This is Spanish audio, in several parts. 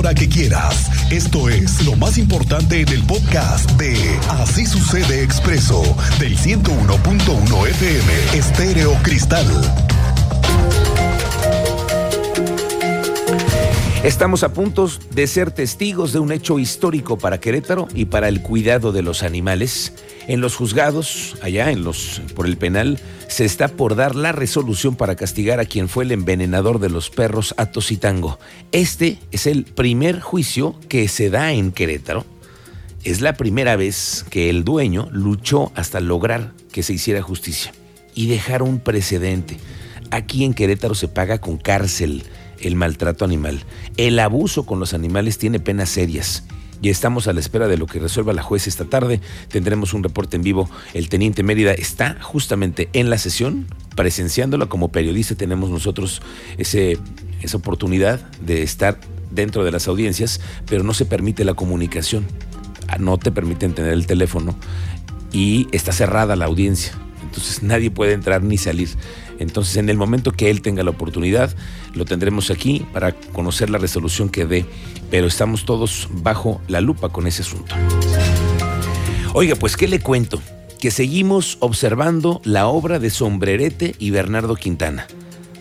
hora que quieras. Esto es lo más importante en el podcast de Así sucede expreso del 101.1 FM Estéreo Cristal. Estamos a punto de ser testigos de un hecho histórico para Querétaro y para el cuidado de los animales. En los juzgados, allá en los por el penal, se está por dar la resolución para castigar a quien fue el envenenador de los perros Atositango. Este es el primer juicio que se da en Querétaro. Es la primera vez que el dueño luchó hasta lograr que se hiciera justicia y dejar un precedente. Aquí en Querétaro se paga con cárcel el maltrato animal. El abuso con los animales tiene penas serias. Y estamos a la espera de lo que resuelva la juez esta tarde. Tendremos un reporte en vivo. El teniente Mérida está justamente en la sesión, presenciándola como periodista. Tenemos nosotros ese, esa oportunidad de estar dentro de las audiencias, pero no se permite la comunicación. Ah, no te permiten tener el teléfono y está cerrada la audiencia. Entonces nadie puede entrar ni salir. Entonces, en el momento que él tenga la oportunidad, lo tendremos aquí para conocer la resolución que dé, pero estamos todos bajo la lupa con ese asunto. Oiga, pues, ¿qué le cuento? Que seguimos observando la obra de Sombrerete y Bernardo Quintana,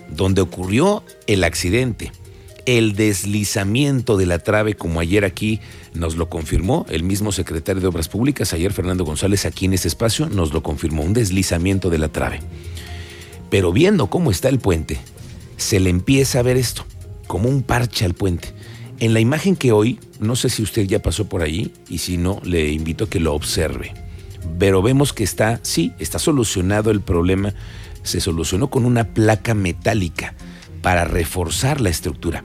donde ocurrió el accidente, el deslizamiento de la trave, como ayer aquí nos lo confirmó el mismo secretario de Obras Públicas, ayer Fernando González aquí en este espacio nos lo confirmó, un deslizamiento de la trave. Pero viendo cómo está el puente, se le empieza a ver esto, como un parche al puente. En la imagen que hoy, no sé si usted ya pasó por ahí, y si no, le invito a que lo observe. Pero vemos que está, sí, está solucionado el problema. Se solucionó con una placa metálica para reforzar la estructura.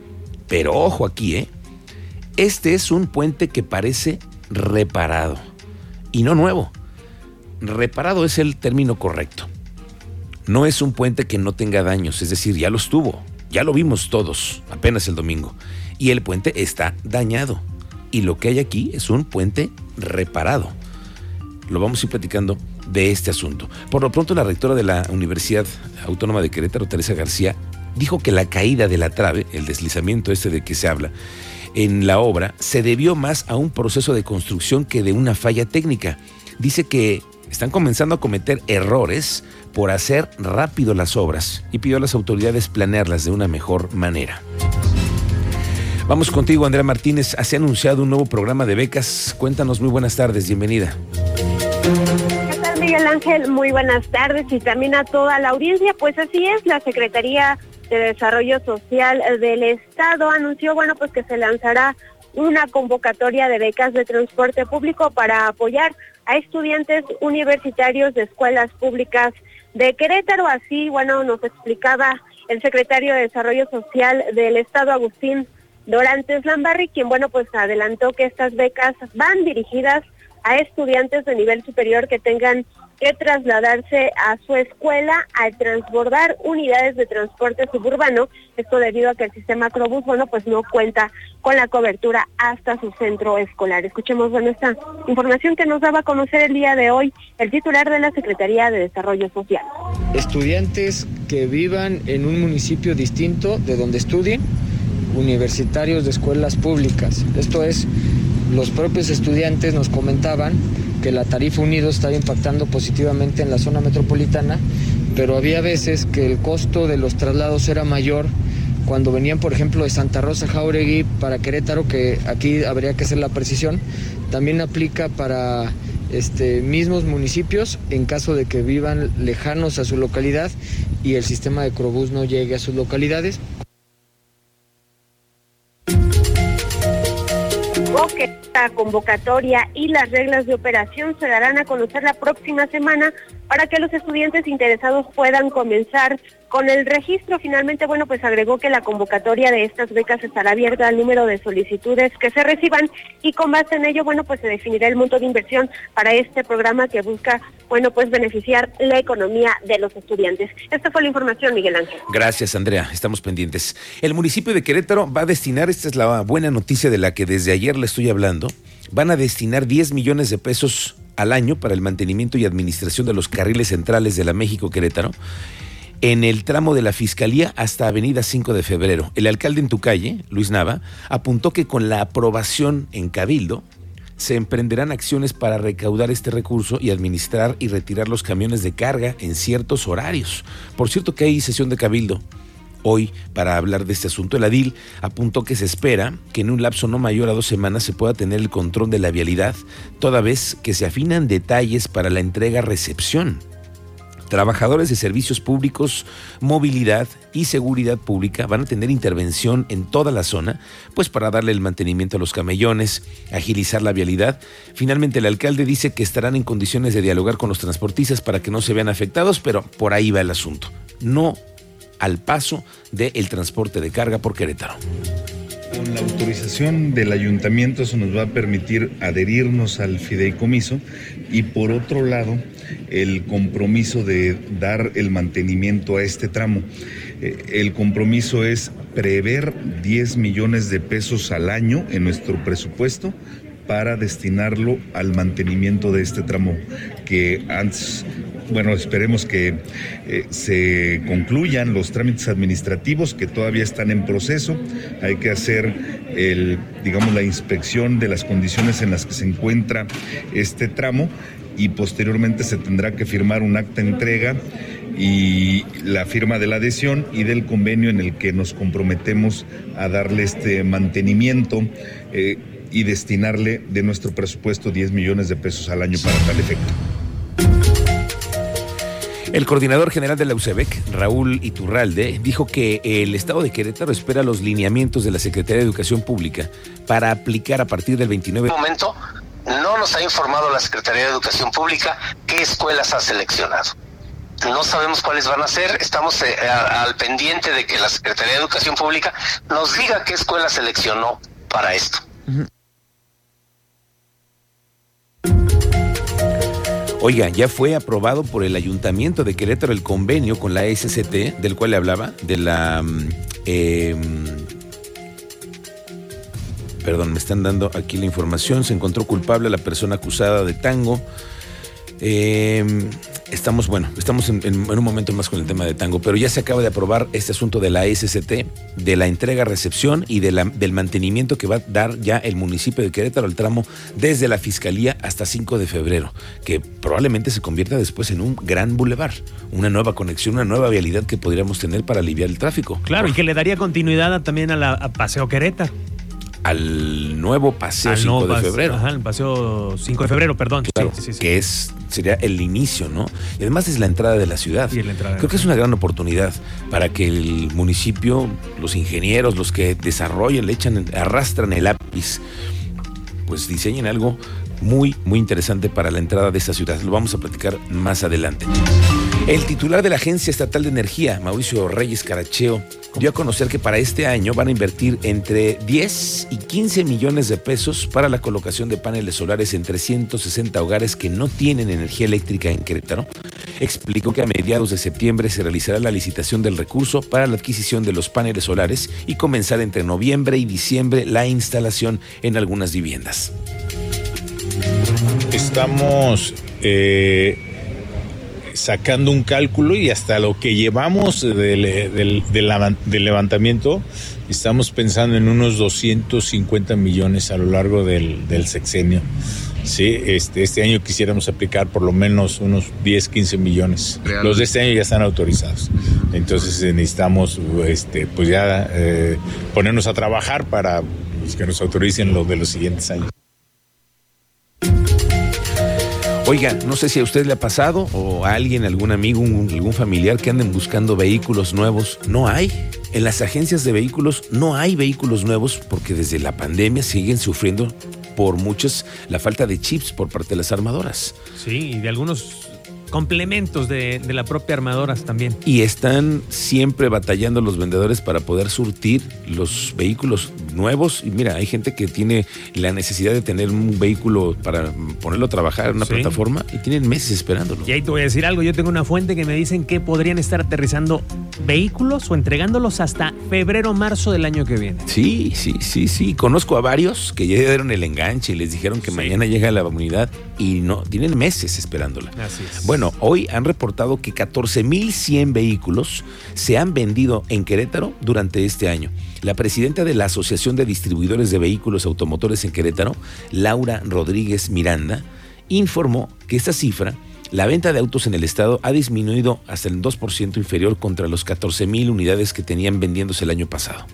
Pero ojo aquí, ¿eh? Este es un puente que parece reparado. Y no nuevo. Reparado es el término correcto. No es un puente que no tenga daños, es decir, ya los tuvo, ya lo vimos todos, apenas el domingo. Y el puente está dañado. Y lo que hay aquí es un puente reparado. Lo vamos a ir platicando de este asunto. Por lo pronto, la rectora de la Universidad Autónoma de Querétaro, Teresa García, dijo que la caída de la trave, el deslizamiento este de que se habla, en la obra, se debió más a un proceso de construcción que de una falla técnica. Dice que están comenzando a cometer errores por hacer rápido las obras y pidió a las autoridades planearlas de una mejor manera. Vamos contigo, Andrea Martínez. Se ha anunciado un nuevo programa de becas. Cuéntanos, muy buenas tardes, bienvenida. ¿Qué tal, Miguel Ángel? Muy buenas tardes y también a toda la audiencia. Pues así es, la Secretaría de Desarrollo Social del Estado anunció, bueno, pues que se lanzará una convocatoria de becas de transporte público para apoyar a estudiantes universitarios de escuelas públicas de Querétaro. Así, bueno, nos explicaba el secretario de Desarrollo Social del Estado, Agustín Dorantes Lambarri, quien, bueno, pues adelantó que estas becas van dirigidas a estudiantes de nivel superior que tengan que trasladarse a su escuela al transbordar unidades de transporte suburbano, esto debido a que el sistema Crobús, bueno, pues no cuenta con la cobertura hasta su centro escolar. Escuchemos, bueno, esta información que nos daba a conocer el día de hoy el titular de la Secretaría de Desarrollo Social. Estudiantes que vivan en un municipio distinto de donde estudien, universitarios de escuelas públicas. Esto es, los propios estudiantes nos comentaban que la tarifa unido estaba impactando positivamente en la zona metropolitana, pero había veces que el costo de los traslados era mayor cuando venían, por ejemplo, de Santa Rosa Jauregui para Querétaro, que aquí habría que hacer la precisión, también aplica para este, mismos municipios en caso de que vivan lejanos a su localidad y el sistema de Crobús no llegue a sus localidades. Esta convocatoria y las reglas de operación se darán a conocer la próxima semana para que los estudiantes interesados puedan comenzar con el registro. Finalmente, bueno, pues agregó que la convocatoria de estas becas estará abierta al número de solicitudes que se reciban y con base en ello, bueno, pues se definirá el monto de inversión para este programa que busca, bueno, pues beneficiar la economía de los estudiantes. Esta fue la información, Miguel Ángel. Gracias, Andrea. Estamos pendientes. El municipio de Querétaro va a destinar, esta es la buena noticia de la que desde ayer le estoy hablando, van a destinar 10 millones de pesos al año para el mantenimiento y administración de los carriles centrales de la México Querétaro en el tramo de la Fiscalía hasta Avenida 5 de Febrero. El alcalde en tu calle, Luis Nava, apuntó que con la aprobación en Cabildo se emprenderán acciones para recaudar este recurso y administrar y retirar los camiones de carga en ciertos horarios. Por cierto que hay sesión de Cabildo hoy para hablar de este asunto. El Adil apuntó que se espera que en un lapso no mayor a dos semanas se pueda tener el control de la vialidad, toda vez que se afinan detalles para la entrega-recepción Trabajadores de servicios públicos, movilidad y seguridad pública van a tener intervención en toda la zona, pues para darle el mantenimiento a los camellones, agilizar la vialidad. Finalmente, el alcalde dice que estarán en condiciones de dialogar con los transportistas para que no se vean afectados, pero por ahí va el asunto. No al paso del transporte de carga por Querétaro. Con la autorización del ayuntamiento eso nos va a permitir adherirnos al fideicomiso y por otro lado el compromiso de dar el mantenimiento a este tramo. Eh, el compromiso es prever 10 millones de pesos al año en nuestro presupuesto para destinarlo al mantenimiento de este tramo que antes bueno, esperemos que eh, se concluyan los trámites administrativos que todavía están en proceso. Hay que hacer digamos, la inspección de las condiciones en las que se encuentra este tramo y posteriormente se tendrá que firmar un acta de entrega y la firma de la adhesión y del convenio en el que nos comprometemos a darle este mantenimiento eh, y destinarle de nuestro presupuesto 10 millones de pesos al año para tal efecto. El coordinador general de la UCEBEC, Raúl Iturralde, dijo que el Estado de Querétaro espera los lineamientos de la Secretaría de Educación Pública para aplicar a partir del 29 de momento no nos ha informado la Secretaría de Educación Pública qué escuelas ha seleccionado. No sabemos cuáles van a ser, estamos eh, al pendiente de que la Secretaría de Educación Pública nos diga qué escuela seleccionó para esto. Oiga, ya fue aprobado por el Ayuntamiento de Querétaro el convenio con la SCT, del cual le hablaba, de la eh, perdón, me están dando aquí la información, se encontró culpable a la persona acusada de tango. Em, estamos, bueno, estamos en, un momento más con el tema de tango, pero ya se acaba de aprobar este asunto de la SCT, de la entrega-recepción y del mantenimiento que va a dar ya el municipio de Querétaro al tramo desde la Fiscalía hasta 5 de febrero, que probablemente se convierta después en un gran bulevar, una nueva conexión, una nueva vialidad que podríamos tener para aliviar el tráfico. Claro, y que le daría continuidad también a la a Paseo Querétaro al nuevo paseo 5 de febrero. Ajá, el paseo 5 de febrero, perdón. que es sería el inicio, ¿no? Y además es la entrada de la ciudad. Creo que es una gran oportunidad para que el municipio, los ingenieros, los que desarrollen, le echan, arrastran el lápiz, pues diseñen algo muy, muy interesante para la entrada de esta ciudad. Lo vamos a platicar más adelante. El titular de la Agencia Estatal de Energía, Mauricio Reyes Caracheo, dio a conocer que para este año van a invertir entre 10 y 15 millones de pesos para la colocación de paneles solares en 360 hogares que no tienen energía eléctrica en Querétaro. Explicó que a mediados de septiembre se realizará la licitación del recurso para la adquisición de los paneles solares y comenzar entre noviembre y diciembre la instalación en algunas viviendas. Estamos eh, sacando un cálculo y hasta lo que llevamos del, levantamiento, estamos pensando en unos 250 millones a lo largo del, sexenio. Sí, este, este año quisiéramos aplicar por lo menos unos 10, 15 millones. Los de este año ya están autorizados. Entonces necesitamos este, pues ya eh, ponernos a trabajar para pues, que nos autoricen los de los siguientes años. Oiga, no sé si a usted le ha pasado o a alguien, algún amigo, algún familiar que anden buscando vehículos nuevos. No hay. En las agencias de vehículos no hay vehículos nuevos porque desde la pandemia siguen sufriendo por muchos la falta de chips por parte de las armadoras. Sí, y de algunos complementos de, la propia armadora también. Y están siempre batallando los vendedores para poder surtir los vehículos nuevos. Y mira, hay gente que tiene la necesidad de tener un vehículo para ponerlo a trabajar en una plataforma y tienen meses esperándolo. Y ahí te voy a decir algo, yo tengo una fuente que me dicen que podrían estar aterrizando vehículos o entregándolos hasta febrero marzo del año que viene. Sí, sí, sí, sí. Conozco a varios que ya dieron el enganche y les dijeron que mañana llega la unidad y no, tienen meses esperándola. Así es. Bueno, hoy han reportado que 14.100 vehículos se han vendido en Querétaro durante este año. La presidenta de la Asociación de Distribuidores de Vehículos Automotores en Querétaro, Laura Rodríguez Miranda, informó que esta cifra la venta de autos en el estado ha disminuido hasta el 2% inferior contra los 14 mil unidades que tenían vendiéndose el año pasado.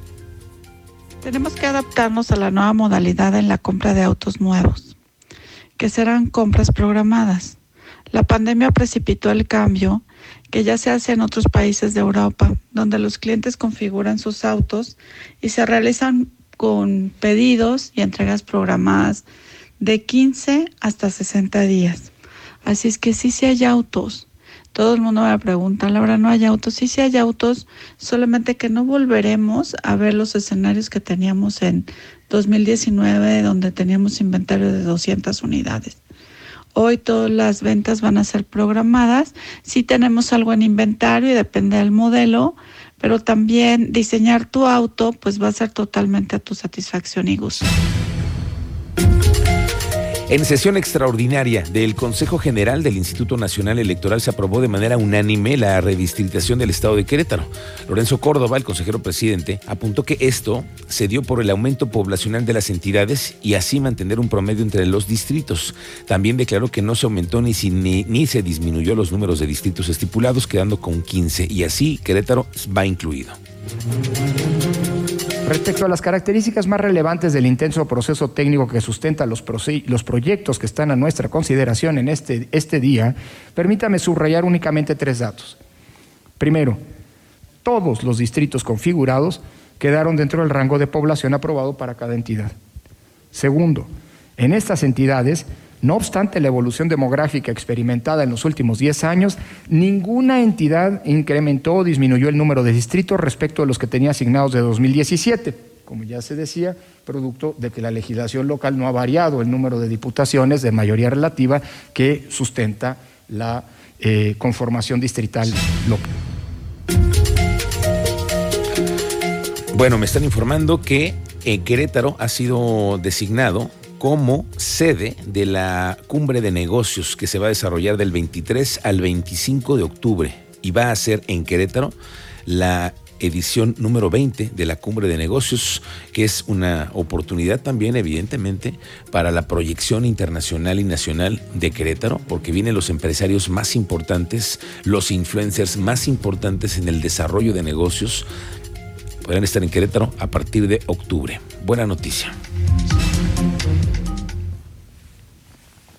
Tenemos que adaptarnos a la nueva modalidad en la compra de autos nuevos, que serán compras programadas. La pandemia precipitó el cambio que ya se hace en otros países de Europa, donde los clientes configuran sus autos y se realizan con pedidos y entregas programadas de 15 hasta 60 días. Así es que sí, sí hay autos. Todo el mundo me pregunta, Laura, ¿no hay autos? Sí, sí hay autos, solamente que no volveremos a ver los escenarios que teníamos en 2019, donde teníamos inventario de 200 unidades. Hoy todas las ventas van a ser programadas. Sí tenemos algo en inventario y depende del modelo, pero también diseñar tu auto pues va a ser totalmente a tu satisfacción y gusto. En sesión extraordinaria del Consejo General del Instituto Nacional Electoral se aprobó de manera unánime la redistritación del Estado de Querétaro. Lorenzo Córdoba, el consejero presidente, apuntó que esto se dio por el aumento poblacional de las entidades y así mantener un promedio entre los distritos. También declaró que no se aumentó ni, ni, ni se disminuyó los números de distritos estipulados, quedando con 15 y así Querétaro va incluido. Respecto a las características más relevantes del intenso proceso técnico que sustenta los, los proyectos que están a nuestra consideración en este, este día, permítame subrayar únicamente tres datos. Primero, todos los distritos configurados quedaron dentro del rango de población aprobado para cada entidad. Segundo, en estas entidades no obstante la evolución demográfica experimentada en los últimos 10 años, ninguna entidad incrementó o disminuyó el número de distritos respecto a los que tenía asignados de 2017. Como ya se decía, producto de que la legislación local no ha variado el número de diputaciones de mayoría relativa que sustenta la eh, conformación distrital local. Bueno, me están informando que en Querétaro ha sido designado como sede de la cumbre de negocios que se va a desarrollar del 23 al 25 de octubre y va a ser en Querétaro la edición número 20 de la cumbre de negocios, que es una oportunidad también evidentemente para la proyección internacional y nacional de Querétaro, porque vienen los empresarios más importantes, los influencers más importantes en el desarrollo de negocios, podrán estar en Querétaro a partir de octubre. Buena noticia.